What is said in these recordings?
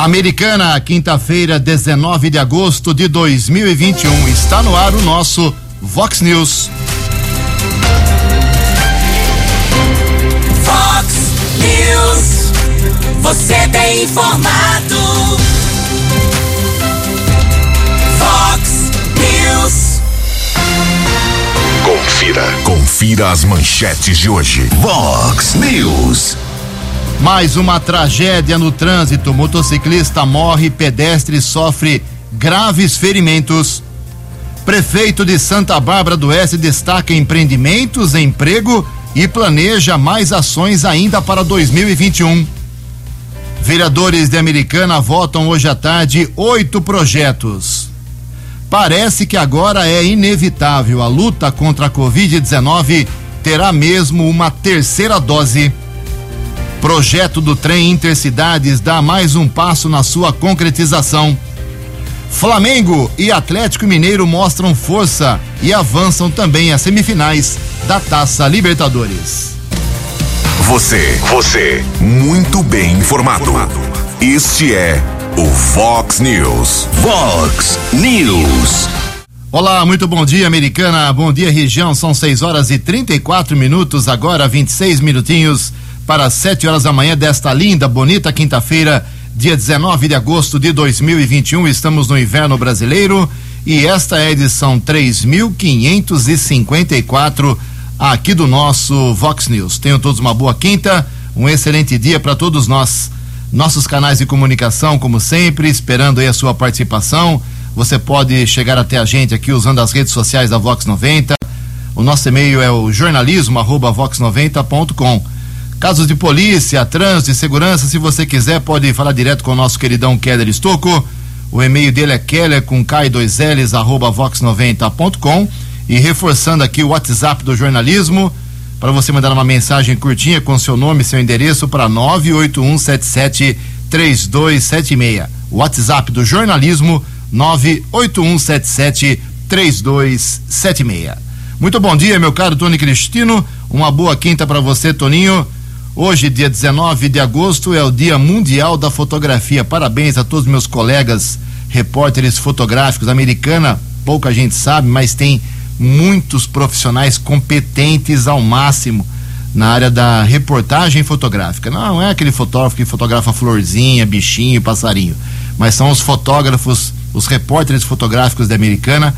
Americana, quinta-feira, 19 de agosto de 2021. Está no ar o nosso Vox News. Vox News. Você tem informado. Vox News. Confira. Confira as manchetes de hoje. Vox News. Mais uma tragédia no trânsito. Motociclista morre, pedestre sofre graves ferimentos. Prefeito de Santa Bárbara do Oeste destaca empreendimentos, emprego e planeja mais ações ainda para 2021. Vereadores de Americana votam hoje à tarde oito projetos. Parece que agora é inevitável. A luta contra a Covid-19 terá mesmo uma terceira dose. Projeto do trem Intercidades dá mais um passo na sua concretização. Flamengo e Atlético Mineiro mostram força e avançam também às semifinais da Taça Libertadores. Você, você, muito bem informado. Este é o Fox News. Fox News. Olá, muito bom dia, americana. Bom dia, região. São 6 horas e 34 minutos, agora 26 minutinhos para 7 horas da manhã desta linda, bonita quinta-feira, dia 19 de agosto de 2021. Estamos no inverno brasileiro e esta é a edição 3554 aqui do nosso Vox News. Tenham todos uma boa quinta, um excelente dia para todos nós. Nossos canais de comunicação, como sempre, esperando aí a sua participação. Você pode chegar até a gente aqui usando as redes sociais da Vox 90. O nosso e-mail é o jornalismo@vox90.com. Casos de polícia, trânsito segurança, se você quiser, pode falar direto com o nosso queridão Keller Estocco. O e-mail dele é keller com k2ls arroba vox90.com e reforçando aqui o WhatsApp do jornalismo para você mandar uma mensagem curtinha com seu nome e seu endereço para 98177 3276. WhatsApp do jornalismo 98177 3276. Muito bom dia, meu caro Tony Cristino. Uma boa quinta para você, Toninho. Hoje, dia 19 de agosto, é o Dia Mundial da Fotografia. Parabéns a todos meus colegas repórteres fotográficos. Americana, pouca gente sabe, mas tem muitos profissionais competentes ao máximo na área da reportagem fotográfica. Não, é aquele fotógrafo que fotografa florzinha, bichinho, passarinho, mas são os fotógrafos, os repórteres fotográficos da Americana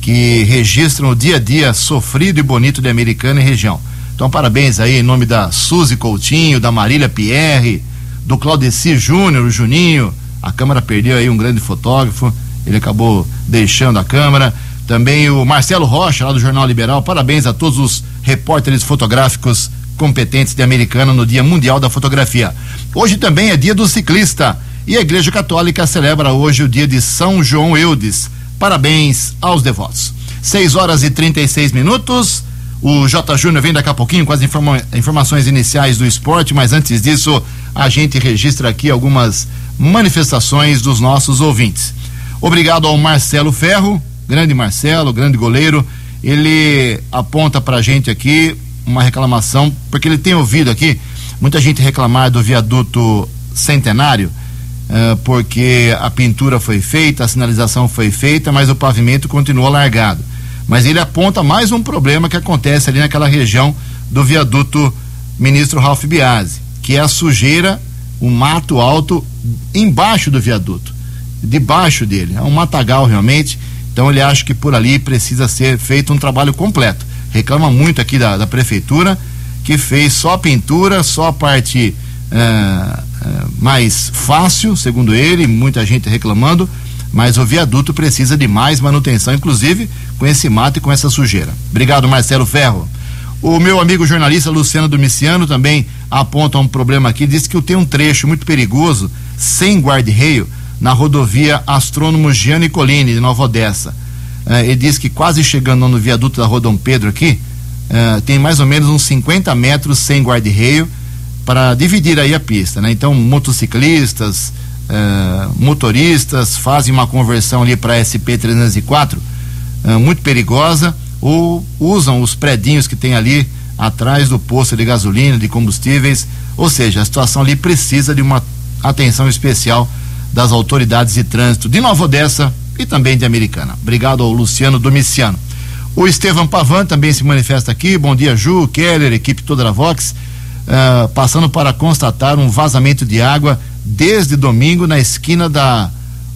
que registram o dia a dia sofrido e bonito de Americana e região. Então, parabéns aí em nome da Suzy Coutinho, da Marília Pierre, do Claudeci Júnior, o Juninho. A Câmara perdeu aí um grande fotógrafo, ele acabou deixando a Câmara. Também o Marcelo Rocha, lá do Jornal Liberal. Parabéns a todos os repórteres fotográficos competentes de Americana no Dia Mundial da Fotografia. Hoje também é dia do ciclista e a Igreja Católica celebra hoje o dia de São João Eudes. Parabéns aos devotos. 6 horas e 36 minutos. O J. Júnior vem daqui a pouquinho com as informa informações iniciais do esporte, mas antes disso, a gente registra aqui algumas manifestações dos nossos ouvintes. Obrigado ao Marcelo Ferro, grande Marcelo, grande goleiro. Ele aponta pra gente aqui uma reclamação, porque ele tem ouvido aqui muita gente reclamar do viaduto centenário, uh, porque a pintura foi feita, a sinalização foi feita, mas o pavimento continua largado mas ele aponta mais um problema que acontece ali naquela região do viaduto ministro Ralph Biasi, que é a sujeira, o mato alto embaixo do viaduto, debaixo dele. É um matagal realmente. Então ele acha que por ali precisa ser feito um trabalho completo. Reclama muito aqui da, da prefeitura que fez só a pintura, só a parte uh, uh, mais fácil, segundo ele, muita gente reclamando, mas o viaduto precisa de mais manutenção, inclusive com esse mato e com essa sujeira. Obrigado, Marcelo Ferro. O meu amigo jornalista Luciano Domiciano também aponta um problema aqui, diz que tem um trecho muito perigoso, sem guarda-reio, na rodovia Astrônomo Gianni Colini, de Nova Odessa. Eh, ele diz que quase chegando no viaduto da Rodom Pedro aqui, eh, tem mais ou menos uns 50 metros sem guarda-reio para dividir aí a pista, né? Então, motociclistas, uh, motoristas fazem uma conversão ali para SP 304 uh, muito perigosa ou usam os predinhos que tem ali atrás do posto de gasolina, de combustíveis, ou seja, a situação ali precisa de uma atenção especial das autoridades de trânsito de Nova Odessa e também de Americana. Obrigado ao Luciano Domiciano. O Estevam Pavan também se manifesta aqui. Bom dia, Ju, Keller, equipe toda da Vox. Uh, passando para constatar um vazamento de água desde domingo na esquina da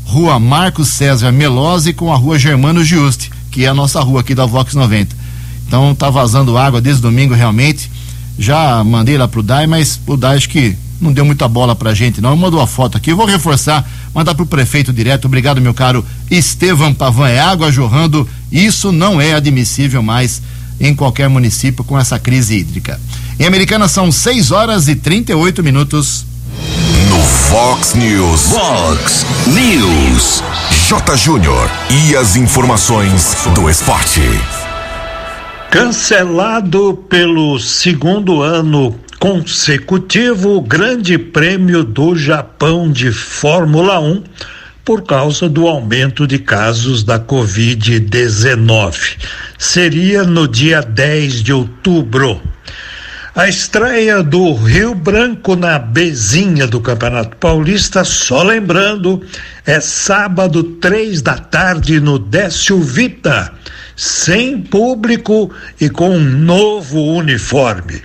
rua Marcos César Melose com a rua Germano Giusti, que é a nossa rua aqui da Vox 90. Então tá vazando água desde domingo realmente. Já mandei lá pro DAI, mas o DAI acho que não deu muita bola pra gente, não. Mandou a foto aqui. Vou reforçar, mandar pro prefeito direto. Obrigado, meu caro Estevam Pavan. É água jorrando. Isso não é admissível mais em qualquer município com essa crise hídrica. Em Americana são 6 horas e 38 minutos. No Fox News. Fox News. J. Júnior. E as informações do esporte. Cancelado pelo segundo ano consecutivo o Grande Prêmio do Japão de Fórmula 1 por causa do aumento de casos da Covid-19. Seria no dia 10 de outubro. A estreia do Rio Branco na Bezinha do Campeonato Paulista, só lembrando, é sábado, três da tarde, no Décio Vita, sem público e com um novo uniforme.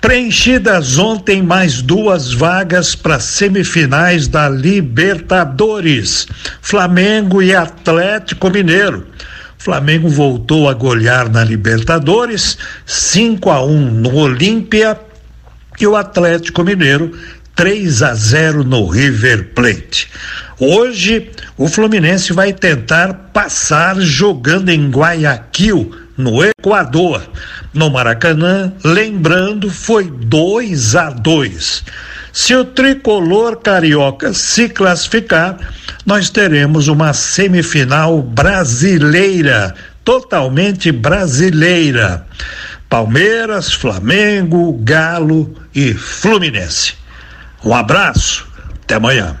Preenchidas ontem mais duas vagas para semifinais da Libertadores, Flamengo e Atlético Mineiro. Flamengo voltou a golear na Libertadores, 5 a 1 no Olímpia e o Atlético Mineiro 3 a 0 no River Plate. Hoje, o Fluminense vai tentar passar jogando em Guayaquil, no Equador. No Maracanã, lembrando, foi 2 a 2. Se o tricolor carioca se classificar, nós teremos uma semifinal brasileira, totalmente brasileira. Palmeiras, Flamengo, Galo e Fluminense. Um abraço, até amanhã.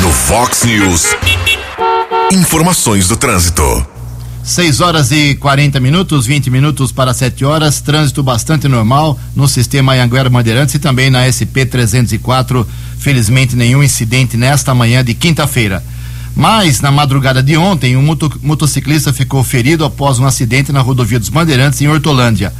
No Fox News, informações do trânsito. 6 horas e 40 minutos, 20 minutos para 7 horas, trânsito bastante normal no sistema Anhanguera Bandeirantes e também na SP 304. Felizmente, nenhum incidente nesta manhã de quinta-feira. Mas, na madrugada de ontem, um moto, motociclista ficou ferido após um acidente na rodovia dos Bandeirantes, em Hortolândia.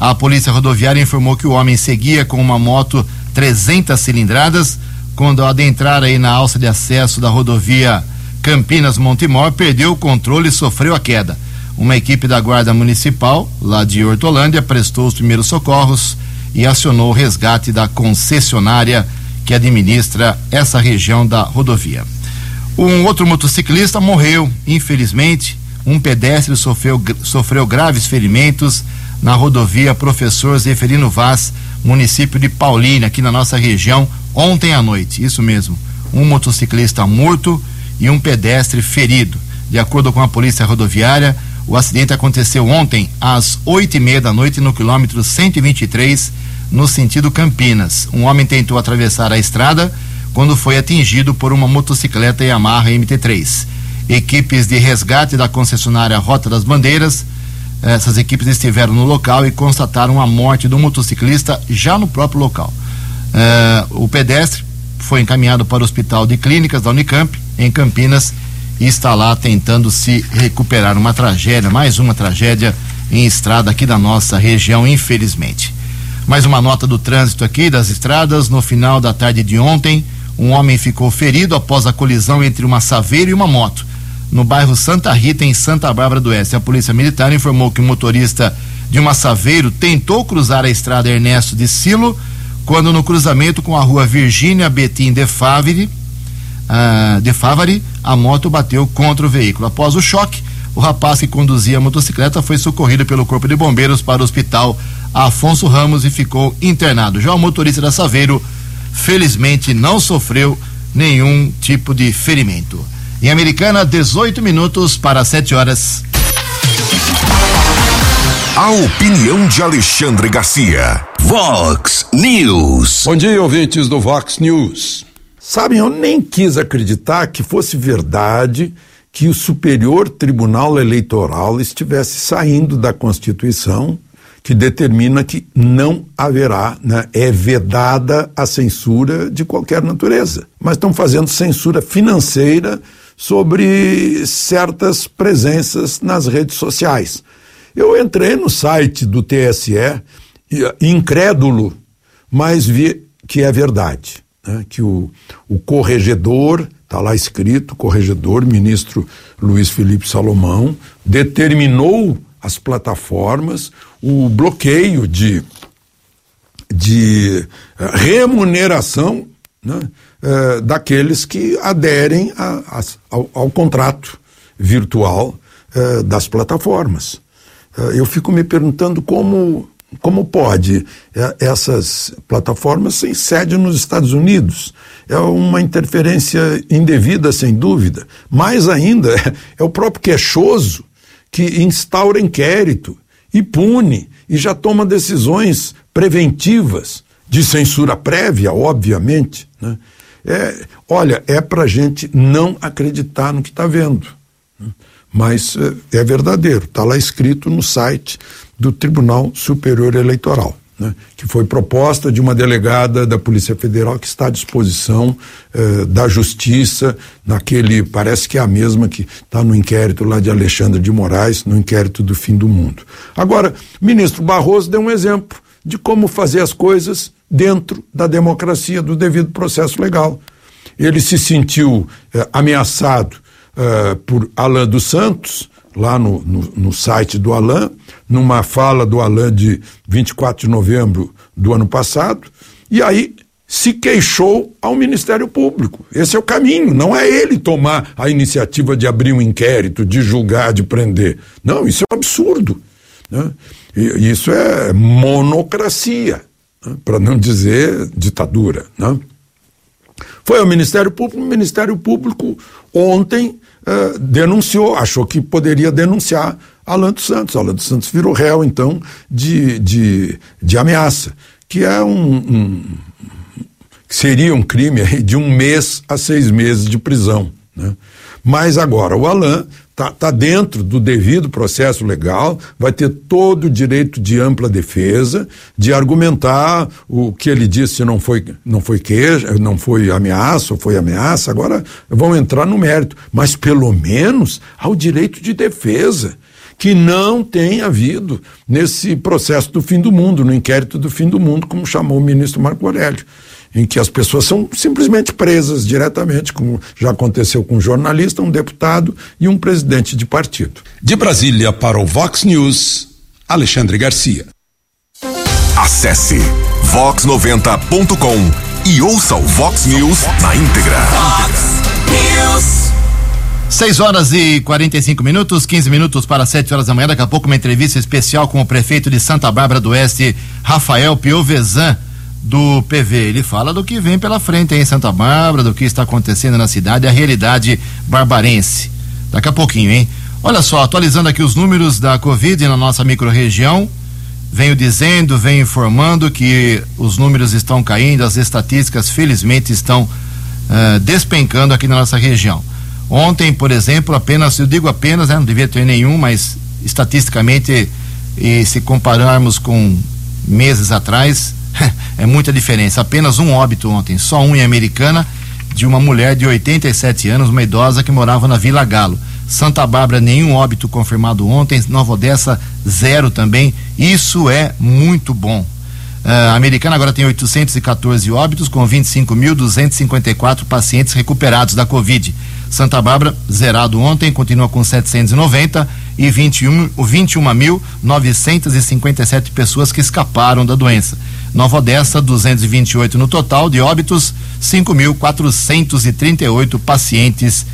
A polícia rodoviária informou que o homem seguia com uma moto 300 cilindradas. Quando adentrar aí na alça de acesso da rodovia Campinas Montemor perdeu o controle e sofreu a queda. Uma equipe da Guarda Municipal, lá de Hortolândia, prestou os primeiros socorros e acionou o resgate da concessionária que administra essa região da rodovia. Um outro motociclista morreu, infelizmente. Um pedestre sofreu, sofreu graves ferimentos na rodovia Professor Zeferino Vaz, município de Paulínia, aqui na nossa região, ontem à noite. Isso mesmo. Um motociclista morto e um pedestre ferido. De acordo com a polícia rodoviária, o acidente aconteceu ontem às oito e meia da noite no quilômetro 123, no sentido Campinas. Um homem tentou atravessar a estrada quando foi atingido por uma motocicleta Yamaha MT3. Equipes de resgate da concessionária Rota das Bandeiras, essas equipes estiveram no local e constataram a morte do motociclista já no próprio local. Uh, o pedestre foi encaminhado para o Hospital de Clínicas da Unicamp em Campinas e está lá tentando se recuperar. Uma tragédia, mais uma tragédia em estrada aqui da nossa região, infelizmente. Mais uma nota do trânsito aqui das estradas. No final da tarde de ontem, um homem ficou ferido após a colisão entre uma saveira e uma moto. No bairro Santa Rita, em Santa Bárbara do Oeste. A polícia militar informou que o motorista de uma saveiro tentou cruzar a estrada Ernesto de Silo, quando no cruzamento com a rua Virgínia Betim de Favre, uh, de Favari, a moto bateu contra o veículo. Após o choque, o rapaz que conduzia a motocicleta foi socorrido pelo Corpo de Bombeiros para o Hospital Afonso Ramos e ficou internado. Já o motorista da Saveiro, felizmente, não sofreu nenhum tipo de ferimento. Em Americana, 18 minutos para 7 horas. A opinião de Alexandre Garcia. Vox News. Bom dia, ouvintes do Vox News. Sabem, eu nem quis acreditar que fosse verdade que o Superior Tribunal Eleitoral estivesse saindo da Constituição que determina que não haverá, né, é vedada a censura de qualquer natureza. Mas estão fazendo censura financeira sobre certas presenças nas redes sociais. Eu entrei no site do TSE, incrédulo, mas vi que é verdade. Né, que o, o corregedor, está lá escrito, corregedor, ministro Luiz Felipe Salomão, determinou as plataformas o bloqueio de, de eh, remuneração né, eh, daqueles que aderem a, a, ao, ao, contrato virtual eh, das plataformas. Eu fico me perguntando como como pode é, essas plataformas têm sede nos Estados Unidos? É uma interferência indevida, sem dúvida. Mais ainda, é, é o próprio queixoso que instaura inquérito e pune e já toma decisões preventivas de censura prévia, obviamente. Né? É, olha, é para gente não acreditar no que está vendo. Né? Mas é, é verdadeiro, está lá escrito no site do Tribunal Superior Eleitoral. Né, que foi proposta de uma delegada da Polícia Federal que está à disposição eh, da Justiça, naquele, parece que é a mesma que está no inquérito lá de Alexandre de Moraes, no inquérito do fim do mundo. Agora, ministro Barroso deu um exemplo de como fazer as coisas dentro da democracia, do devido processo legal. Ele se sentiu eh, ameaçado eh, por Alain dos Santos, lá no, no, no, site do Alain, numa fala do Alain de 24 de novembro do ano passado, e aí se queixou ao Ministério Público. Esse é o caminho, não é ele tomar a iniciativa de abrir um inquérito, de julgar, de prender. Não, isso é um absurdo. Né? E, isso é monocracia, né? para não dizer ditadura. Né? Foi ao Ministério Público, o Ministério Público ontem uh, denunciou, achou que poderia denunciar Alan dos Santos. Alan dos Santos virou réu, então, de, de, de ameaça, que é um, um seria um crime de um mês a seis meses de prisão. Né? Mas agora, o Alan está tá dentro do devido processo legal, vai ter todo o direito de ampla defesa, de argumentar o que ele disse não foi, não foi queixa, não foi ameaça ou foi ameaça, agora vão entrar no mérito, mas pelo menos há o direito de defesa que não tem havido nesse processo do fim do mundo, no inquérito do fim do mundo, como chamou o ministro Marco Aurélio em que as pessoas são simplesmente presas diretamente, como já aconteceu com um jornalista, um deputado e um presidente de partido. De Brasília para o Vox News, Alexandre Garcia. Acesse vox90.com e ouça o Vox News na íntegra. Vox News. 6 horas e 45 minutos, 15 minutos para 7 horas da manhã. Daqui a pouco, uma entrevista especial com o prefeito de Santa Bárbara do Oeste, Rafael Piovesan do PV. Ele fala do que vem pela frente em Santa Bárbara, do que está acontecendo na cidade, a realidade barbarense. Daqui a pouquinho, hein? Olha só, atualizando aqui os números da Covid na nossa microrregião. Venho dizendo, venho informando que os números estão caindo, as estatísticas felizmente estão uh, despencando aqui na nossa região. Ontem, por exemplo, apenas, eu digo apenas, né, não devia ter nenhum, mas estatisticamente, e se compararmos com meses atrás, é muita diferença. Apenas um óbito ontem, só um em Americana, de uma mulher de 87 anos, uma idosa que morava na Vila Galo. Santa Bárbara, nenhum óbito confirmado ontem. Nova Odessa, zero também. Isso é muito bom. Uh, a Americana agora tem 814 óbitos, com 25.254 pacientes recuperados da Covid. Santa Bárbara, zerado ontem, continua com 790 e 21 21.957 pessoas que escaparam da doença. Nova Odessa, 228 no total de óbitos, 5.438 pacientes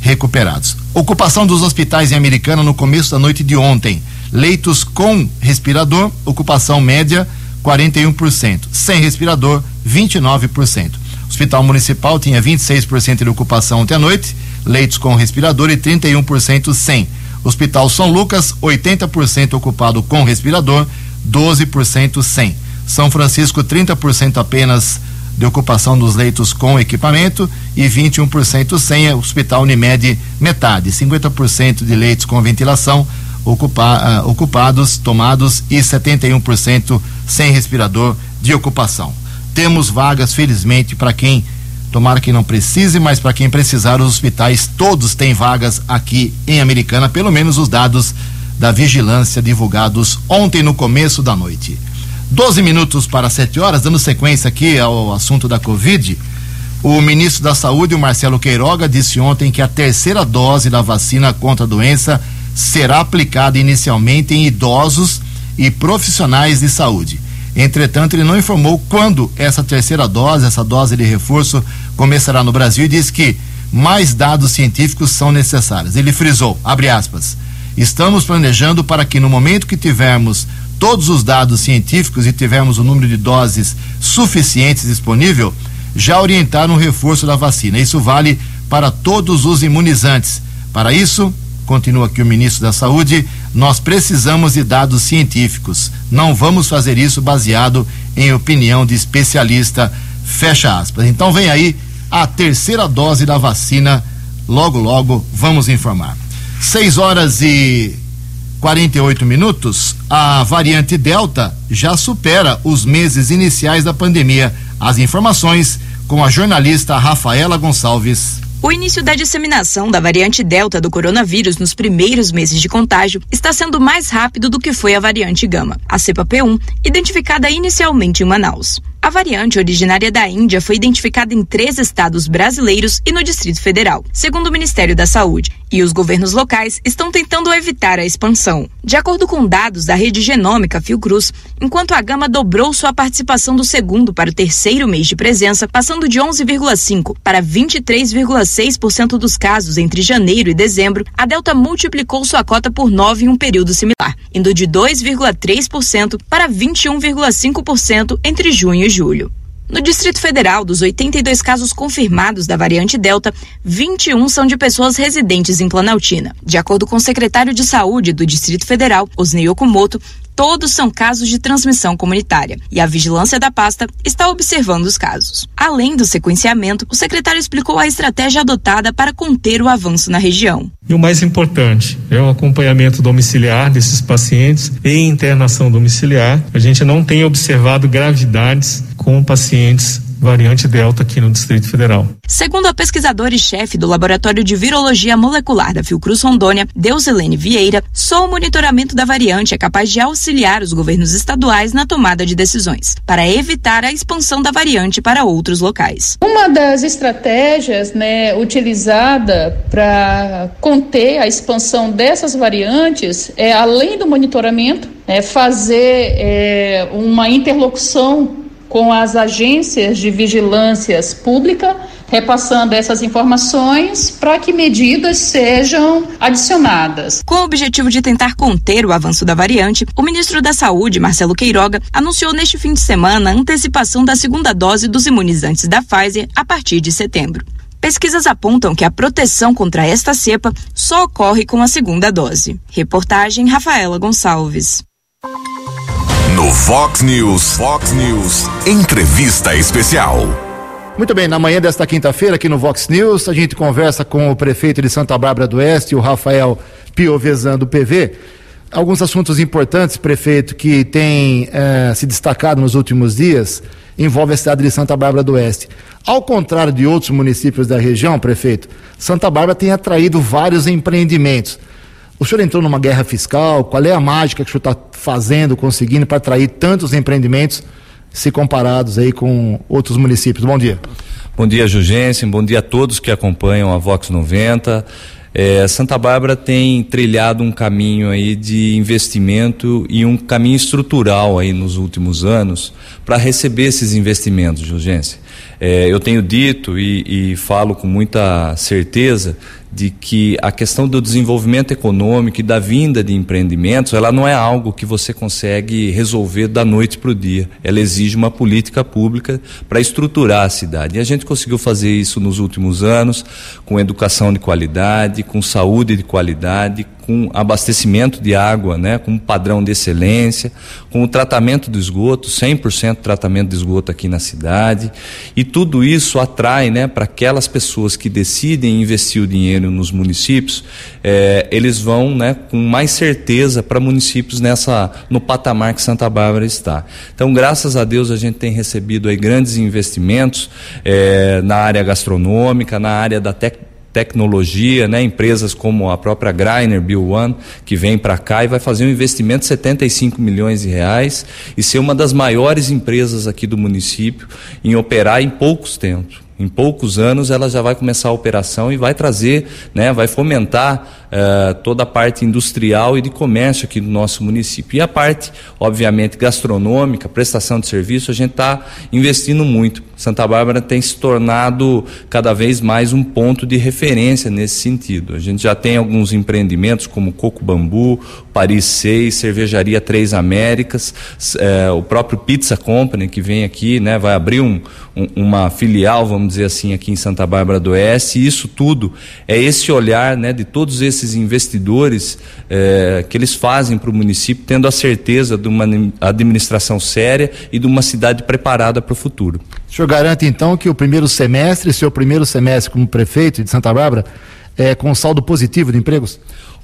recuperados. Ocupação dos hospitais em Americana no começo da noite de ontem. Leitos com respirador, ocupação média 41%. Sem respirador, 29%. Hospital Municipal tinha 26% de ocupação ontem à noite, leitos com respirador e 31% sem. Hospital São Lucas, 80% ocupado com respirador, 12% sem. São Francisco, 30% apenas de ocupação dos leitos com equipamento e 21% sem. Hospital Unimed, metade. 50% de leitos com ventilação, uh, ocupados, tomados e 71% sem respirador de ocupação. Temos vagas, felizmente, para quem tomara que não precise, mas para quem precisar, os hospitais todos têm vagas aqui em Americana, pelo menos os dados da vigilância divulgados ontem no começo da noite. 12 minutos para 7 horas, dando sequência aqui ao assunto da Covid. O ministro da Saúde, o Marcelo Queiroga, disse ontem que a terceira dose da vacina contra a doença será aplicada inicialmente em idosos e profissionais de saúde. Entretanto, ele não informou quando essa terceira dose, essa dose de reforço, começará no Brasil e disse que mais dados científicos são necessários. Ele frisou, abre aspas, estamos planejando para que no momento que tivermos todos os dados científicos e tivermos o número de doses suficientes disponível, já orientar um reforço da vacina. Isso vale para todos os imunizantes. Para isso, continua aqui o ministro da Saúde, nós precisamos de dados científicos. Não vamos fazer isso baseado em opinião de especialista. Fecha aspas. Então vem aí a terceira dose da vacina. Logo, logo vamos informar. 6 horas e 48 minutos. A variante Delta já supera os meses iniciais da pandemia. As informações com a jornalista Rafaela Gonçalves. O início da disseminação da variante Delta do coronavírus nos primeiros meses de contágio está sendo mais rápido do que foi a variante Gama, a cepa P1, identificada inicialmente em Manaus. A variante originária da Índia foi identificada em três estados brasileiros e no Distrito Federal, segundo o Ministério da Saúde, e os governos locais estão tentando evitar a expansão. De acordo com dados da rede genômica Fiocruz, enquanto a Gama dobrou sua participação do segundo para o terceiro mês de presença, passando de 11,5 para 23,6% dos casos entre janeiro e dezembro, a Delta multiplicou sua cota por 9 em um período similar, indo de 2,3% para 21,5% entre junho e julho. No Distrito Federal, dos 82 casos confirmados da variante Delta, 21 são de pessoas residentes em Planaltina. De acordo com o secretário de Saúde do Distrito Federal, Osnei Okumoto, todos são casos de transmissão comunitária e a vigilância da pasta está observando os casos. Além do sequenciamento, o secretário explicou a estratégia adotada para conter o avanço na região. E o mais importante é o acompanhamento domiciliar desses pacientes e internação domiciliar. A gente não tem observado gravidades com pacientes variante Delta aqui no Distrito Federal. Segundo a pesquisadora e chefe do Laboratório de Virologia Molecular da Fiocruz Rondônia, Deusilene Vieira, só o monitoramento da variante é capaz de auxiliar os governos estaduais na tomada de decisões, para evitar a expansão da variante para outros locais. Uma das estratégias né, utilizada para conter a expansão dessas variantes é, além do monitoramento, é fazer é, uma interlocução com as agências de vigilâncias pública, repassando essas informações para que medidas sejam adicionadas. Com o objetivo de tentar conter o avanço da variante, o ministro da Saúde, Marcelo Queiroga, anunciou neste fim de semana a antecipação da segunda dose dos imunizantes da Pfizer a partir de setembro. Pesquisas apontam que a proteção contra esta cepa só ocorre com a segunda dose. Reportagem Rafaela Gonçalves. Fox News, Fox News, entrevista especial. Muito bem, na manhã desta quinta-feira, aqui no Vox News, a gente conversa com o prefeito de Santa Bárbara do Oeste, o Rafael Piovesan do PV. Alguns assuntos importantes, prefeito, que tem eh, se destacado nos últimos dias, envolve a cidade de Santa Bárbara do Oeste. Ao contrário de outros municípios da região, prefeito, Santa Bárbara tem atraído vários empreendimentos. O senhor entrou numa guerra fiscal? Qual é a mágica que o senhor está fazendo, conseguindo para atrair tantos empreendimentos, se comparados aí com outros municípios? Bom dia. Bom dia, Jugensen. Bom dia a todos que acompanham a Vox 90. É, Santa Bárbara tem trilhado um caminho aí de investimento e um caminho estrutural aí nos últimos anos para receber esses investimentos, Jugensen. É, eu tenho dito e, e falo com muita certeza de que a questão do desenvolvimento econômico e da vinda de empreendimentos, ela não é algo que você consegue resolver da noite para o dia. Ela exige uma política pública para estruturar a cidade. E a gente conseguiu fazer isso nos últimos anos, com educação de qualidade, com saúde de qualidade, com abastecimento de água, né, com um padrão de excelência, com o tratamento do esgoto, 100% tratamento de esgoto aqui na cidade, e tudo isso atrai, né, para aquelas pessoas que decidem investir o dinheiro nos municípios, eh, eles vão, né, com mais certeza para municípios nessa no patamar que Santa Bárbara está. Então, graças a Deus, a gente tem recebido aí grandes investimentos eh, na área gastronômica, na área da tec tecnologia, né? empresas como a própria Greiner, Bill One, que vem para cá e vai fazer um investimento de 75 milhões de reais e ser uma das maiores empresas aqui do município em operar em poucos tempos. Em poucos anos ela já vai começar a operação e vai trazer, né, vai fomentar uh, toda a parte industrial e de comércio aqui do nosso município. E a parte, obviamente, gastronômica, prestação de serviço, a gente está investindo muito. Santa Bárbara tem se tornado cada vez mais um ponto de referência nesse sentido. A gente já tem alguns empreendimentos como Coco Bambu, Paris 6, Cervejaria Três Américas, eh, o próprio Pizza Company que vem aqui, né, vai abrir um, um, uma filial, vamos dizer assim, aqui em Santa Bárbara do Oeste. E isso tudo é esse olhar né, de todos esses investidores eh, que eles fazem para o município, tendo a certeza de uma administração séria e de uma cidade preparada para o futuro. O senhor garante então que o primeiro semestre, seu primeiro semestre como prefeito de Santa Bárbara, é com saldo positivo de empregos?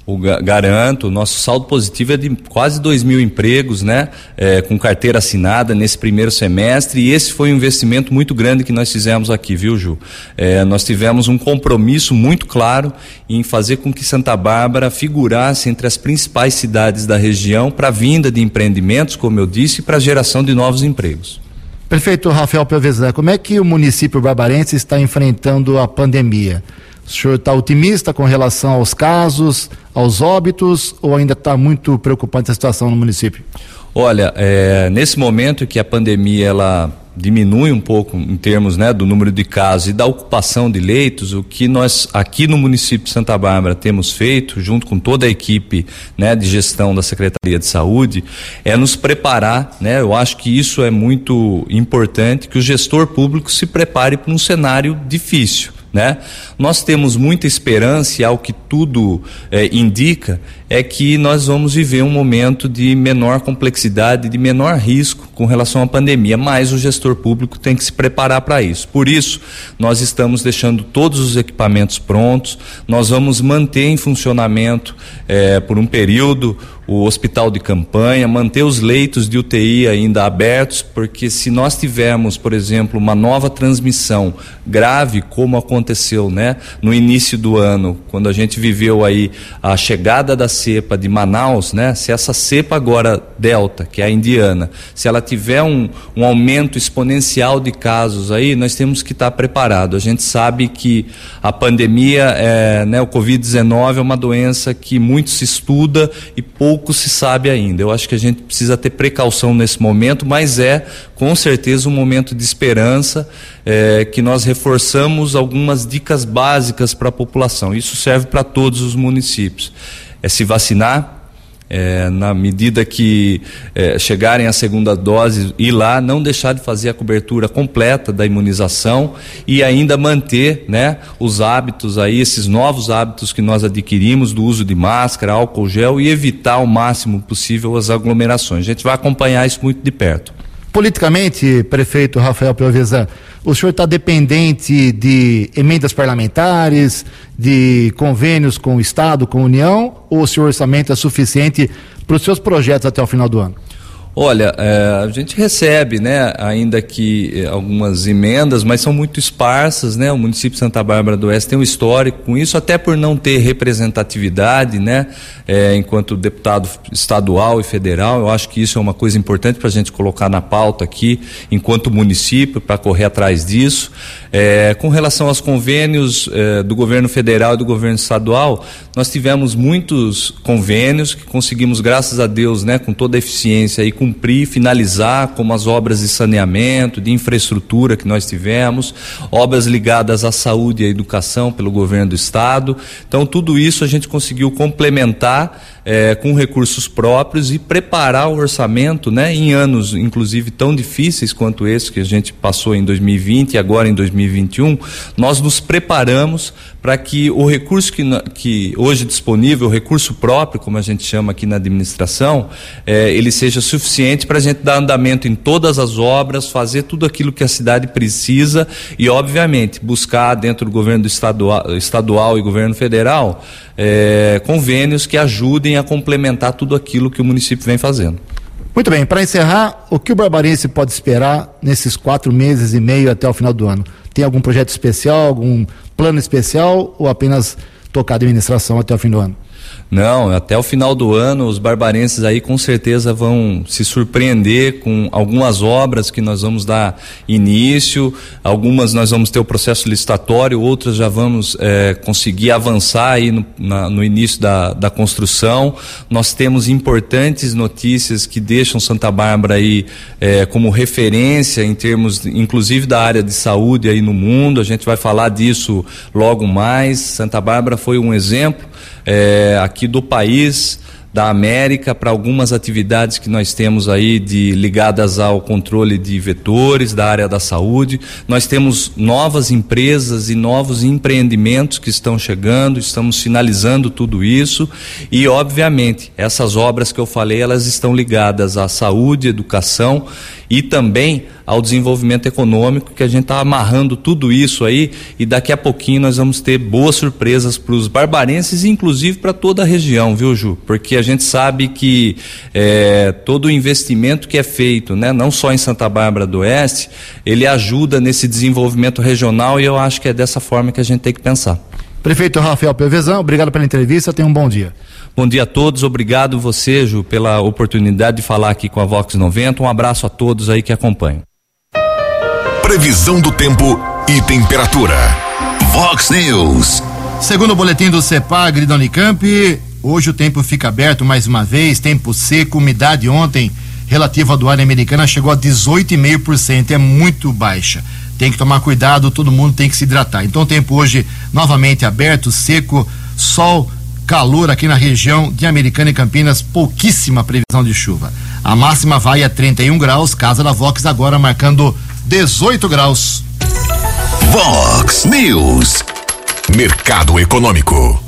O, garanto, nosso saldo positivo é de quase 2 mil empregos, né? É, com carteira assinada nesse primeiro semestre, e esse foi um investimento muito grande que nós fizemos aqui, viu, Ju? É, nós tivemos um compromisso muito claro em fazer com que Santa Bárbara figurasse entre as principais cidades da região para a vinda de empreendimentos, como eu disse, e para a geração de novos empregos. Prefeito Rafael Pelvezan, como é que o município barbarense está enfrentando a pandemia? O senhor está otimista com relação aos casos, aos óbitos, ou ainda está muito preocupante a situação no município? Olha, é, nesse momento que a pandemia ela diminui um pouco em termos né, do número de casos e da ocupação de leitos, o que nós aqui no município de Santa Bárbara temos feito, junto com toda a equipe né, de gestão da Secretaria de Saúde, é nos preparar, né, eu acho que isso é muito importante, que o gestor público se prepare para um cenário difícil. Né? Nós temos muita esperança ao que tudo é, indica é que nós vamos viver um momento de menor complexidade, de menor risco com relação à pandemia, mas o gestor público tem que se preparar para isso. Por isso, nós estamos deixando todos os equipamentos prontos, nós vamos manter em funcionamento é, por um período o hospital de campanha, manter os leitos de UTI ainda abertos, porque se nós tivermos, por exemplo, uma nova transmissão grave, como aconteceu né, no início do ano, quando a gente viveu aí a chegada da cepa de Manaus, né, se essa cepa agora Delta, que é a indiana, se ela tiver um, um aumento exponencial de casos aí, nós temos que estar preparado. A gente sabe que a pandemia, é, né, o Covid-19 é uma doença que muito se estuda e pouco se sabe ainda. Eu acho que a gente precisa ter precaução nesse momento, mas é com certeza um momento de esperança é, que nós reforçamos algumas dicas básicas para a população. Isso serve para todos os municípios. É se vacinar, é, na medida que é, chegarem a segunda dose, ir lá, não deixar de fazer a cobertura completa da imunização e ainda manter né, os hábitos aí, esses novos hábitos que nós adquirimos do uso de máscara, álcool gel e evitar o máximo possível as aglomerações. A gente vai acompanhar isso muito de perto. Politicamente, prefeito Rafael Piovesan, o senhor está dependente de emendas parlamentares, de convênios com o Estado, com a União, ou o seu orçamento é suficiente para os seus projetos até o final do ano? Olha, é, a gente recebe, né, ainda que eh, algumas emendas, mas são muito esparsas, né? O município de Santa Bárbara do Oeste tem um histórico com isso, até por não ter representatividade, né? É, enquanto deputado estadual e federal, eu acho que isso é uma coisa importante para a gente colocar na pauta aqui, enquanto município, para correr atrás disso. É, com relação aos convênios é, do governo federal e do governo estadual, nós tivemos muitos convênios que conseguimos, graças a Deus, né, com toda a eficiência e cumprir, finalizar, como as obras de saneamento, de infraestrutura que nós tivemos, obras ligadas à saúde e à educação pelo governo do estado. Então, tudo isso a gente conseguiu complementar é, com recursos próprios e preparar o orçamento, né, em anos, inclusive, tão difíceis quanto esse que a gente passou em 2020 e agora em 2021 2021, nós nos preparamos para que o recurso que, que hoje disponível, o recurso próprio, como a gente chama aqui na administração, é, ele seja suficiente para a gente dar andamento em todas as obras, fazer tudo aquilo que a cidade precisa e, obviamente, buscar dentro do governo estadual, estadual e governo federal é, convênios que ajudem a complementar tudo aquilo que o município vem fazendo. Muito bem, para encerrar, o que o Barbarense pode esperar nesses quatro meses e meio até o final do ano? Tem algum projeto especial, algum plano especial ou apenas tocar a administração até o fim do ano? Não, até o final do ano os barbarenses aí com certeza vão se surpreender com algumas obras que nós vamos dar início, algumas nós vamos ter o processo licitatório, outras já vamos é, conseguir avançar aí no, na, no início da, da construção. Nós temos importantes notícias que deixam Santa Bárbara aí é, como referência em termos, inclusive da área de saúde aí no mundo. A gente vai falar disso logo mais. Santa Bárbara foi um exemplo é, aqui do país da América para algumas atividades que nós temos aí de ligadas ao controle de vetores da área da saúde. Nós temos novas empresas e novos empreendimentos que estão chegando, estamos finalizando tudo isso e obviamente essas obras que eu falei, elas estão ligadas à saúde, educação e também ao desenvolvimento econômico, que a gente está amarrando tudo isso aí e daqui a pouquinho nós vamos ter boas surpresas para os barbarenses e inclusive para toda a região, viu, Ju? Porque a gente sabe que é, todo o investimento que é feito, né, não só em Santa Bárbara do Oeste, ele ajuda nesse desenvolvimento regional e eu acho que é dessa forma que a gente tem que pensar. Prefeito Rafael Pevezão, obrigado pela entrevista, tenha um bom dia. Bom dia a todos, obrigado você, Ju, pela oportunidade de falar aqui com a Vox 90. Um abraço a todos aí que acompanham. Previsão do tempo e temperatura. Vox News. Segundo o boletim do CEPAGRI da Unicamp, hoje o tempo fica aberto mais uma vez, tempo seco, umidade ontem relativa do ar americana chegou a 18,5%, é muito baixa. Tem que tomar cuidado, todo mundo tem que se hidratar. Então o tempo hoje novamente aberto, seco, sol calor aqui na região de Americana e Campinas, pouquíssima previsão de chuva. A máxima vai a 31 graus, casa da Vox agora marcando 18 graus. Vox News. Mercado Econômico.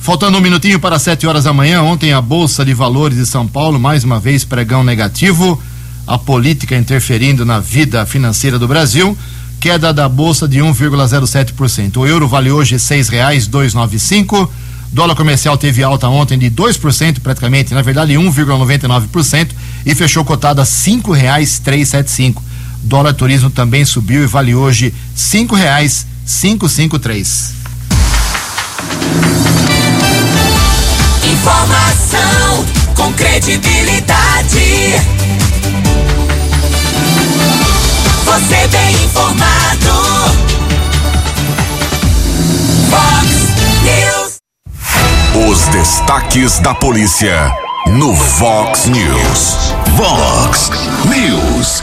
Faltando um minutinho para 7 horas da manhã, ontem a Bolsa de Valores de São Paulo, mais uma vez pregão negativo, a política interferindo na vida financeira do Brasil, queda da Bolsa de 1,07%. O euro vale hoje seis reais dois nove cinco Dólar comercial teve alta ontem de 2%, praticamente, na verdade 1,99% e fechou cotada a cinco reais três sete cinco. Dólar turismo também subiu e vale hoje cinco reais cinco cinco três. Informação com credibilidade. Você bem informado. Os destaques da polícia no Vox News. Vox News.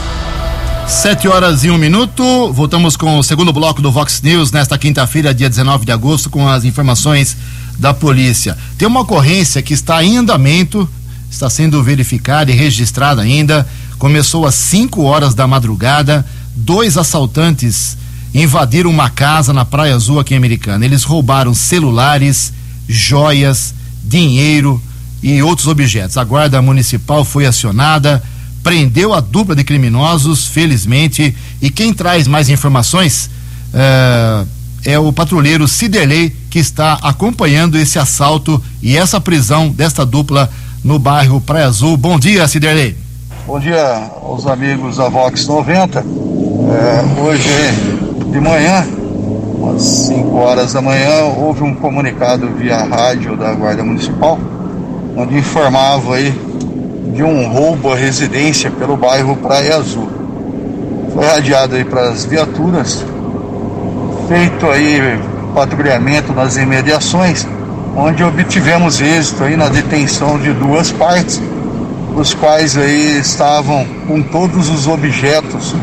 Sete horas e um minuto. Voltamos com o segundo bloco do Vox News nesta quinta-feira, dia 19 de agosto, com as informações da polícia. Tem uma ocorrência que está em andamento, está sendo verificada e registrada ainda. Começou às 5 horas da madrugada. Dois assaltantes invadiram uma casa na Praia Azul aqui em Americana. Eles roubaram celulares, joias, dinheiro e outros objetos. A guarda municipal foi acionada, prendeu a dupla de criminosos, felizmente. E quem traz mais informações uh, é o patrulheiro Ciderley, que está acompanhando esse assalto e essa prisão desta dupla no bairro Praia Azul. Bom dia, Ciderley. Bom dia aos amigos da Vox 90. É, hoje de manhã, às 5 horas da manhã, houve um comunicado via rádio da Guarda Municipal, onde informava aí de um roubo à residência pelo bairro Praia Azul. Foi radiado aí para as viaturas, feito aí patrulhamento nas imediações, onde obtivemos êxito aí na detenção de duas partes, os quais aí estavam com todos os objetos,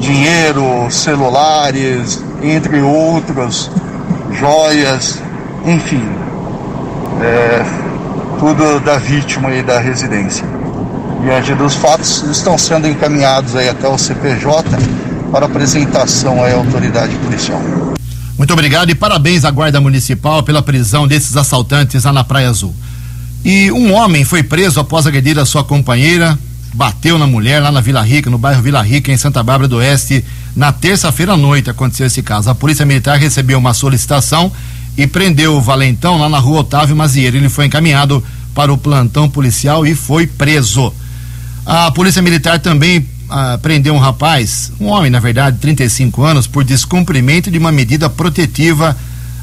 dinheiro, celulares, entre outros, joias, enfim, é, tudo da vítima e da residência. Diante dos fatos, estão sendo encaminhados aí até o CPJ para apresentação à autoridade policial. Muito obrigado e parabéns à Guarda Municipal pela prisão desses assaltantes lá na Praia Azul. E um homem foi preso após agredir a sua companheira, bateu na mulher lá na Vila Rica, no bairro Vila Rica, em Santa Bárbara do Oeste. Na terça-feira à noite aconteceu esse caso. A Polícia Militar recebeu uma solicitação e prendeu o valentão lá na rua Otávio Mazieiro. Ele foi encaminhado para o plantão policial e foi preso. A Polícia Militar também ah, prendeu um rapaz, um homem, na verdade, 35 anos, por descumprimento de uma medida protetiva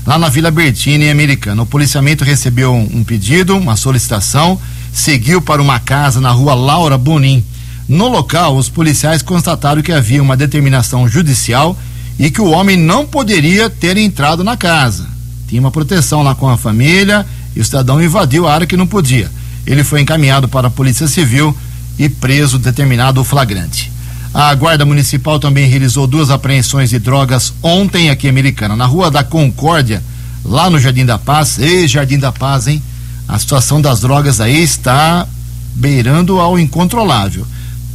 lá na Vila Bertini, americana. O policiamento recebeu um, um pedido, uma solicitação, seguiu para uma casa na rua Laura Bonin. No local, os policiais constataram que havia uma determinação judicial e que o homem não poderia ter entrado na casa. Tinha uma proteção lá com a família e o cidadão invadiu a área que não podia. Ele foi encaminhado para a Polícia Civil e preso determinado flagrante. A Guarda Municipal também realizou duas apreensões de drogas ontem aqui em Americana, na Rua da Concórdia, lá no Jardim da Paz. Ei, Jardim da Paz, hein? A situação das drogas aí está beirando ao incontrolável.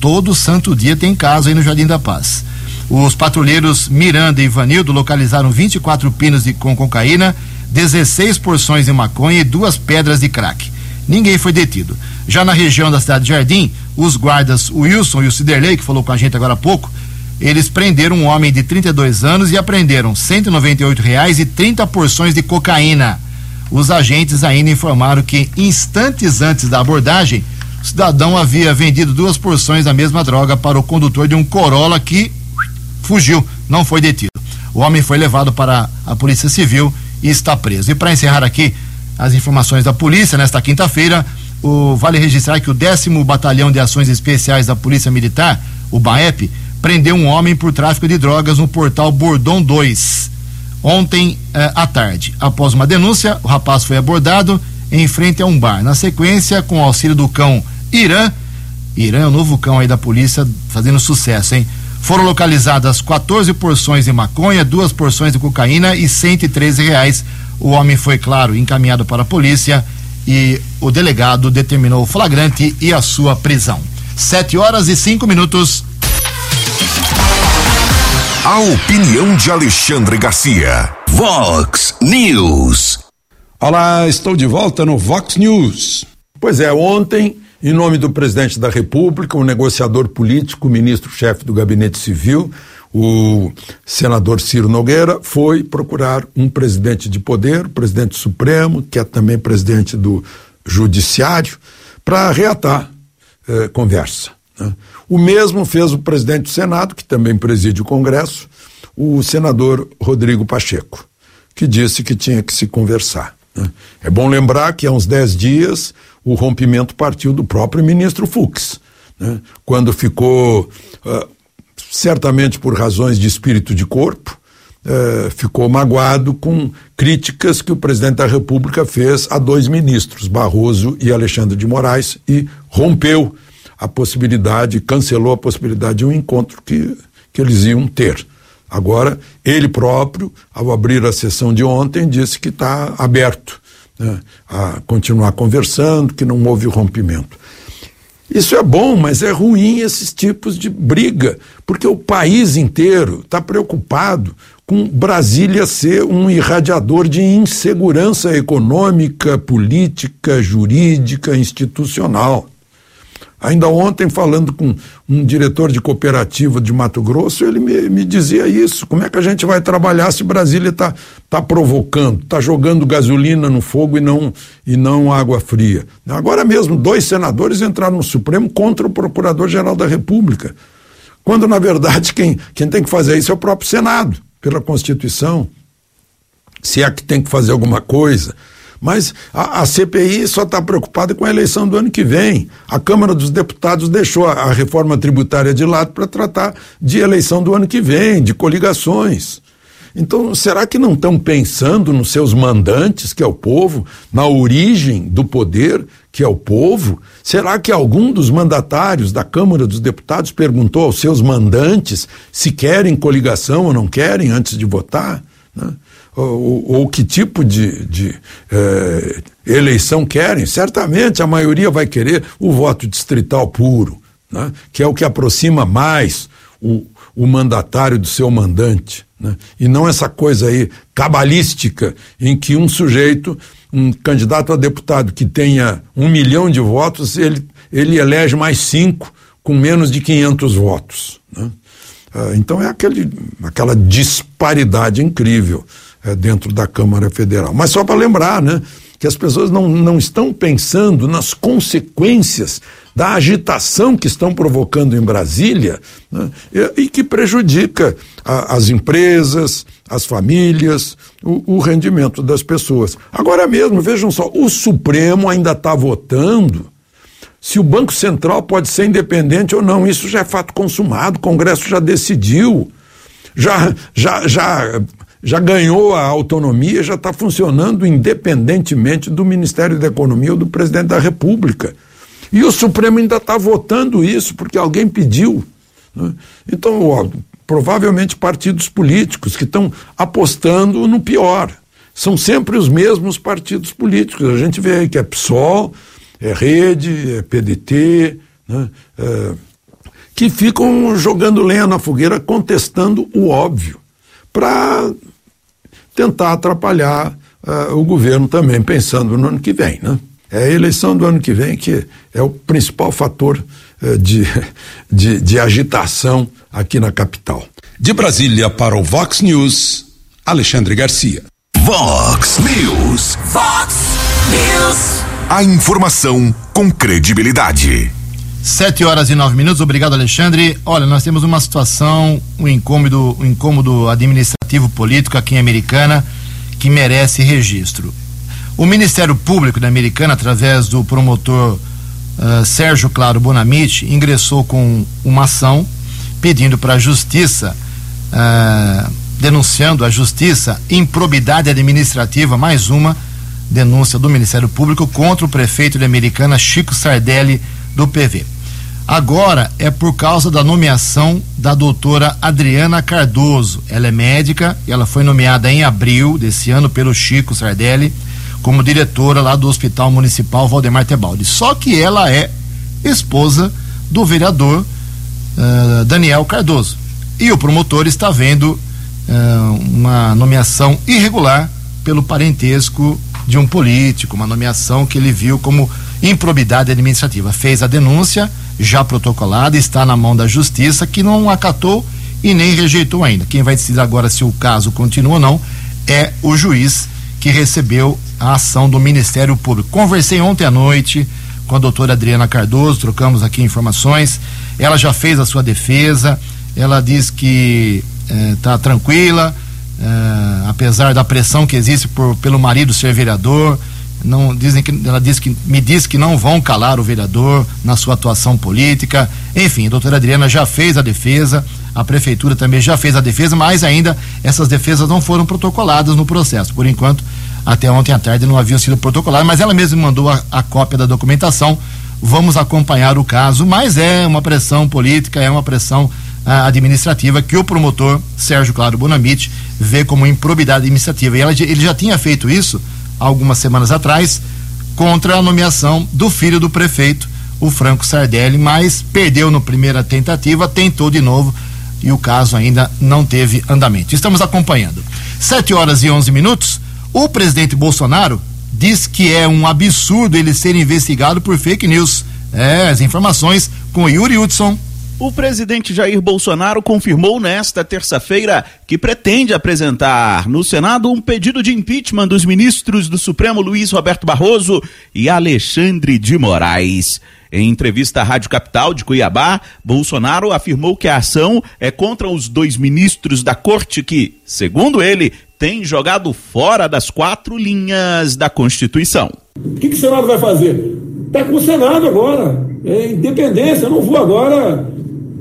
Todo santo dia tem caso aí no Jardim da Paz. Os patrulheiros Miranda e Vanildo localizaram 24 pinos de, com cocaína, 16 porções de maconha e duas pedras de crack. Ninguém foi detido. Já na região da cidade de Jardim, os guardas Wilson e o Ciderley, que falou com a gente agora há pouco, eles prenderam um homem de 32 anos e apreenderam 198 reais e 30 porções de cocaína. Os agentes ainda informaram que instantes antes da abordagem, o cidadão havia vendido duas porções da mesma droga para o condutor de um Corolla que fugiu, não foi detido. O homem foi levado para a Polícia Civil e está preso. E para encerrar aqui as informações da polícia, nesta quinta-feira, vale registrar que o décimo Batalhão de Ações Especiais da Polícia Militar, o BAEP, prendeu um homem por tráfico de drogas no portal Bordão 2. Ontem eh, à tarde. Após uma denúncia, o rapaz foi abordado em frente a um bar. Na sequência, com o auxílio do cão Irã, Irã é o novo cão aí da polícia fazendo sucesso, hein? Foram localizadas 14 porções de maconha, duas porções de cocaína e 113 reais. O homem foi, claro, encaminhado para a polícia e o delegado determinou o flagrante e a sua prisão. Sete horas e cinco minutos. A opinião de Alexandre Garcia. Vox News. Olá, estou de volta no Vox News. Pois é, ontem, em nome do presidente da República, o negociador político, ministro-chefe do Gabinete Civil, o senador Ciro Nogueira foi procurar um presidente de poder, presidente supremo, que é também presidente do judiciário, para reatar eh, conversa. Né? O mesmo fez o presidente do Senado, que também preside o Congresso, o senador Rodrigo Pacheco, que disse que tinha que se conversar. Né? É bom lembrar que há uns dez dias o rompimento partiu do próprio ministro Fux, né? quando ficou uh, certamente por razões de espírito de corpo, eh, ficou magoado com críticas que o presidente da República fez a dois ministros, Barroso e Alexandre de Moraes, e rompeu a possibilidade, cancelou a possibilidade de um encontro que, que eles iam ter. Agora, ele próprio, ao abrir a sessão de ontem, disse que está aberto né, a continuar conversando, que não houve rompimento. Isso é bom, mas é ruim esses tipos de briga, porque o país inteiro está preocupado com Brasília ser um irradiador de insegurança econômica, política, jurídica, institucional. Ainda ontem, falando com um diretor de cooperativa de Mato Grosso, ele me, me dizia isso. Como é que a gente vai trabalhar se Brasília está tá provocando, está jogando gasolina no fogo e não, e não água fria? Agora mesmo, dois senadores entraram no Supremo contra o Procurador-Geral da República. Quando, na verdade, quem, quem tem que fazer isso é o próprio Senado, pela Constituição. Se é que tem que fazer alguma coisa. Mas a, a CPI só está preocupada com a eleição do ano que vem. A Câmara dos Deputados deixou a, a reforma tributária de lado para tratar de eleição do ano que vem, de coligações. Então, será que não estão pensando nos seus mandantes, que é o povo, na origem do poder, que é o povo? Será que algum dos mandatários da Câmara dos Deputados perguntou aos seus mandantes se querem coligação ou não querem antes de votar? Né? Ou, ou que tipo de, de eh, eleição querem. Certamente a maioria vai querer o voto distrital puro, né? que é o que aproxima mais o, o mandatário do seu mandante. Né? E não essa coisa aí cabalística em que um sujeito, um candidato a deputado que tenha um milhão de votos, ele, ele elege mais cinco com menos de 500 votos. Né? Ah, então é aquele, aquela disparidade incrível é, dentro da Câmara Federal. Mas só para lembrar, né? Que as pessoas não, não estão pensando nas consequências da agitação que estão provocando em Brasília né, e, e, que prejudica a, as empresas, as famílias, o, o, rendimento das pessoas. Agora mesmo, vejam só, o Supremo ainda está votando se o Banco Central pode ser independente ou não. Isso já é fato consumado, o Congresso já decidiu, já, já, já já ganhou a autonomia, já está funcionando independentemente do Ministério da Economia ou do presidente da República. E o Supremo ainda está votando isso porque alguém pediu. Né? Então, ó, provavelmente partidos políticos que estão apostando no pior. São sempre os mesmos partidos políticos. A gente vê aí que é PSOL, é Rede, é PDT, né? é, que ficam jogando lenha na fogueira, contestando o óbvio, para tentar atrapalhar uh, o governo também, pensando no ano que vem. Né? É a eleição do ano que vem que é o principal fator uh, de, de, de agitação aqui na capital. De Brasília para o Vox News, Alexandre Garcia. Vox News. Vox News. A informação com credibilidade. Sete horas e nove minutos, obrigado Alexandre. Olha, nós temos uma situação, um incômodo, um incômodo administrativo político aqui em Americana que merece registro. O Ministério Público da Americana, através do promotor uh, Sérgio Claro Bonamite, ingressou com uma ação pedindo para a Justiça, uh, denunciando a Justiça improbidade administrativa, mais uma denúncia do Ministério Público contra o prefeito de Americana, Chico Sardelli, do PV. Agora é por causa da nomeação da doutora Adriana Cardoso. Ela é médica e ela foi nomeada em abril desse ano pelo Chico Sardelli como diretora lá do Hospital Municipal Valdemar Tebaldi. Só que ela é esposa do vereador uh, Daniel Cardoso. E o promotor está vendo uh, uma nomeação irregular pelo parentesco de um político, uma nomeação que ele viu como improbidade administrativa. Fez a denúncia, já protocolada, está na mão da justiça, que não acatou e nem rejeitou ainda. Quem vai decidir agora se o caso continua ou não é o juiz que recebeu a ação do Ministério Público. Conversei ontem à noite com a doutora Adriana Cardoso, trocamos aqui informações. Ela já fez a sua defesa, ela diz que está eh, tranquila, eh, apesar da pressão que existe por, pelo marido ser vereador não dizem que ela diz que me diz que não vão calar o vereador na sua atuação política. Enfim, a doutora Adriana já fez a defesa, a prefeitura também já fez a defesa, mas ainda essas defesas não foram protocoladas no processo. Por enquanto, até ontem à tarde não haviam sido protocoladas, mas ela mesma mandou a, a cópia da documentação. Vamos acompanhar o caso, mas é uma pressão política, é uma pressão ah, administrativa que o promotor Sérgio Claro Bonamite vê como improbidade administrativa. E ela, ele já tinha feito isso algumas semanas atrás, contra a nomeação do filho do prefeito, o Franco Sardelli, mas perdeu na primeira tentativa, tentou de novo e o caso ainda não teve andamento. Estamos acompanhando. Sete horas e onze minutos. O presidente Bolsonaro diz que é um absurdo ele ser investigado por fake news. É, as informações com Yuri Hudson. O presidente Jair Bolsonaro confirmou nesta terça-feira que pretende apresentar no Senado um pedido de impeachment dos ministros do Supremo Luiz Roberto Barroso e Alexandre de Moraes. Em entrevista à Rádio Capital de Cuiabá, Bolsonaro afirmou que a ação é contra os dois ministros da corte que, segundo ele, têm jogado fora das quatro linhas da Constituição. O que, que o Senado vai fazer? Está com o Senado agora. É independência. Eu não vou agora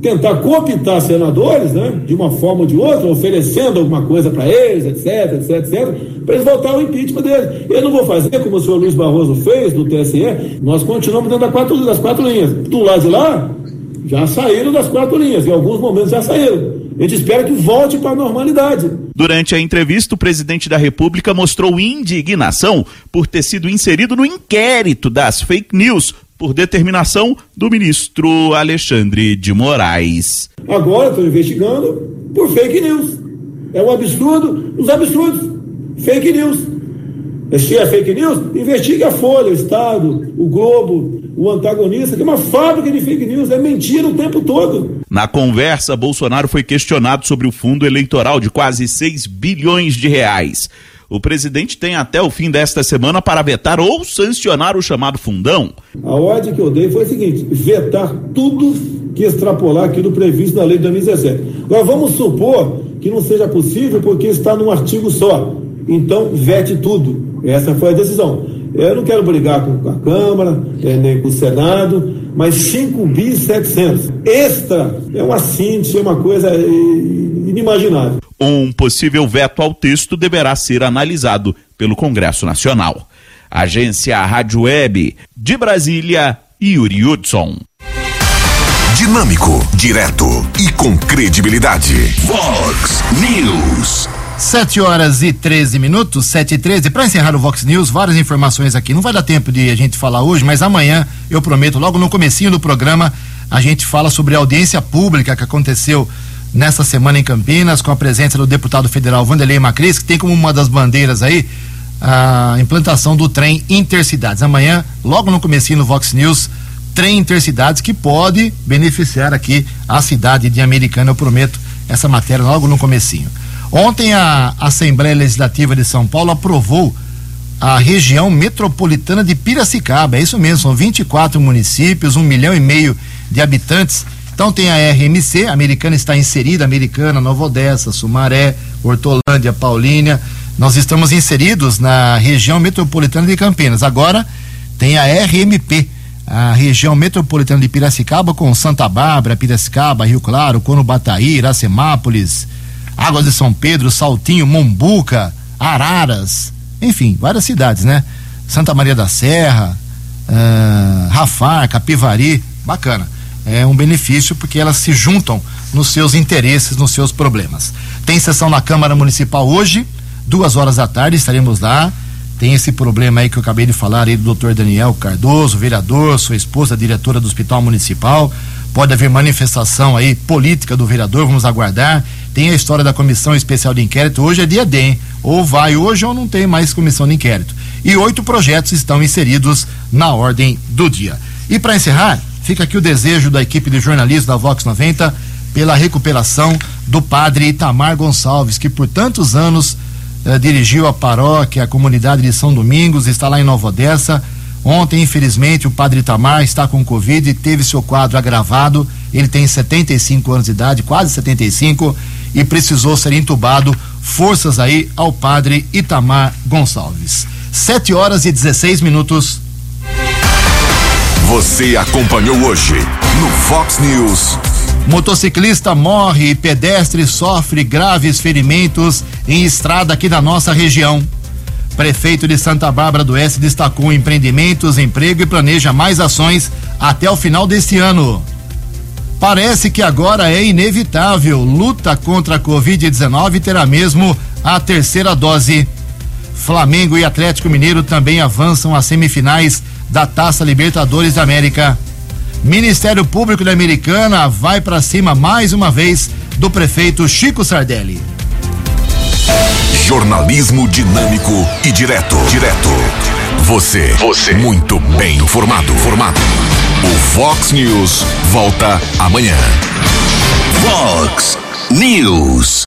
tentar cooptar senadores, né, de uma forma ou de outra, oferecendo alguma coisa para eles, etc, etc, etc, para eles votar o impeachment deles. Eu não vou fazer como o senhor Luiz Barroso fez no TSE, nós continuamos dentro das quatro, das quatro linhas. Do lado de lá, já saíram das quatro linhas, em alguns momentos já saíram. A gente espera que volte para a normalidade. Durante a entrevista, o presidente da República mostrou indignação por ter sido inserido no inquérito das fake news por determinação do ministro Alexandre de Moraes. Agora estão investigando por fake news. É um absurdo, os absurdos. Fake news. Se é fake news, investigue a Folha, o Estado, o Globo, o antagonista, que é uma fábrica de fake news, é mentira o tempo todo. Na conversa, Bolsonaro foi questionado sobre o fundo eleitoral de quase 6 bilhões de reais. O presidente tem até o fim desta semana para vetar ou sancionar o chamado fundão. A ordem que eu dei foi a seguinte: vetar tudo que extrapolar aquilo previsto na lei de 2017. Agora vamos supor que não seja possível porque está num artigo só. Então, vete tudo. Essa foi a decisão. Eu não quero brigar com a Câmara, é, nem com o Senado, mas 5 bi 700. Extra é uma síntese, é uma coisa é, inimaginável. Um possível veto ao texto deverá ser analisado pelo Congresso Nacional. Agência Rádio Web de Brasília, Yuri Hudson. Dinâmico, direto e com credibilidade. Vox News. 7 horas e 13 minutos, 7 e 13. Para encerrar o Vox News, várias informações aqui. Não vai dar tempo de a gente falar hoje, mas amanhã, eu prometo, logo no comecinho do programa, a gente fala sobre a audiência pública que aconteceu nessa semana em Campinas, com a presença do deputado federal Vanderlei Macris, que tem como uma das bandeiras aí a implantação do trem Intercidades. Amanhã, logo no comecinho no Vox News, trem Intercidades que pode beneficiar aqui a cidade de Americana, eu prometo essa matéria logo no comecinho. Ontem a Assembleia Legislativa de São Paulo aprovou a região metropolitana de Piracicaba. É isso mesmo, são 24 municípios, um milhão e meio de habitantes. Então tem a RMC, a Americana está inserida, Americana, Nova Odessa, Sumaré, Hortolândia, Paulínia. Nós estamos inseridos na região metropolitana de Campinas. Agora tem a RMP, a região metropolitana de Piracicaba, com Santa Bárbara, Piracicaba, Rio Claro, Conubataí, Iracemápolis, Águas de São Pedro, Saltinho, Mombuca, Araras, enfim, várias cidades, né? Santa Maria da Serra, uh, Rafar, Capivari, bacana. É um benefício porque elas se juntam nos seus interesses, nos seus problemas. Tem sessão na Câmara Municipal hoje, duas horas da tarde, estaremos lá. Tem esse problema aí que eu acabei de falar aí do doutor Daniel Cardoso, vereador, sua esposa, diretora do Hospital Municipal. Pode haver manifestação aí política do vereador, vamos aguardar. Tem a história da comissão especial de inquérito. Hoje é dia D, hein? Ou vai hoje ou não tem mais comissão de inquérito. E oito projetos estão inseridos na ordem do dia. E para encerrar, fica aqui o desejo da equipe de jornalismo da Vox 90 pela recuperação do padre Itamar Gonçalves, que por tantos anos eh, dirigiu a paróquia, a comunidade de São Domingos, está lá em Nova Odessa. Ontem, infelizmente, o padre Itamar está com Covid e teve seu quadro agravado. Ele tem 75 anos de idade, quase 75, e precisou ser entubado. Forças aí ao padre Itamar Gonçalves. 7 horas e 16 minutos. Você acompanhou hoje no Fox News. Motociclista morre e pedestre sofre graves ferimentos em estrada aqui da nossa região. Prefeito de Santa Bárbara do Oeste destacou empreendimentos, emprego e planeja mais ações até o final deste ano. Parece que agora é inevitável. Luta contra a Covid-19 terá mesmo a terceira dose. Flamengo e Atlético Mineiro também avançam às semifinais da Taça Libertadores da América. Ministério Público da Americana vai para cima mais uma vez do prefeito Chico Sardelli. Jornalismo dinâmico e direto. Direto. Você. Você. Muito bem informado. Formado. O Fox News volta amanhã. Fox News.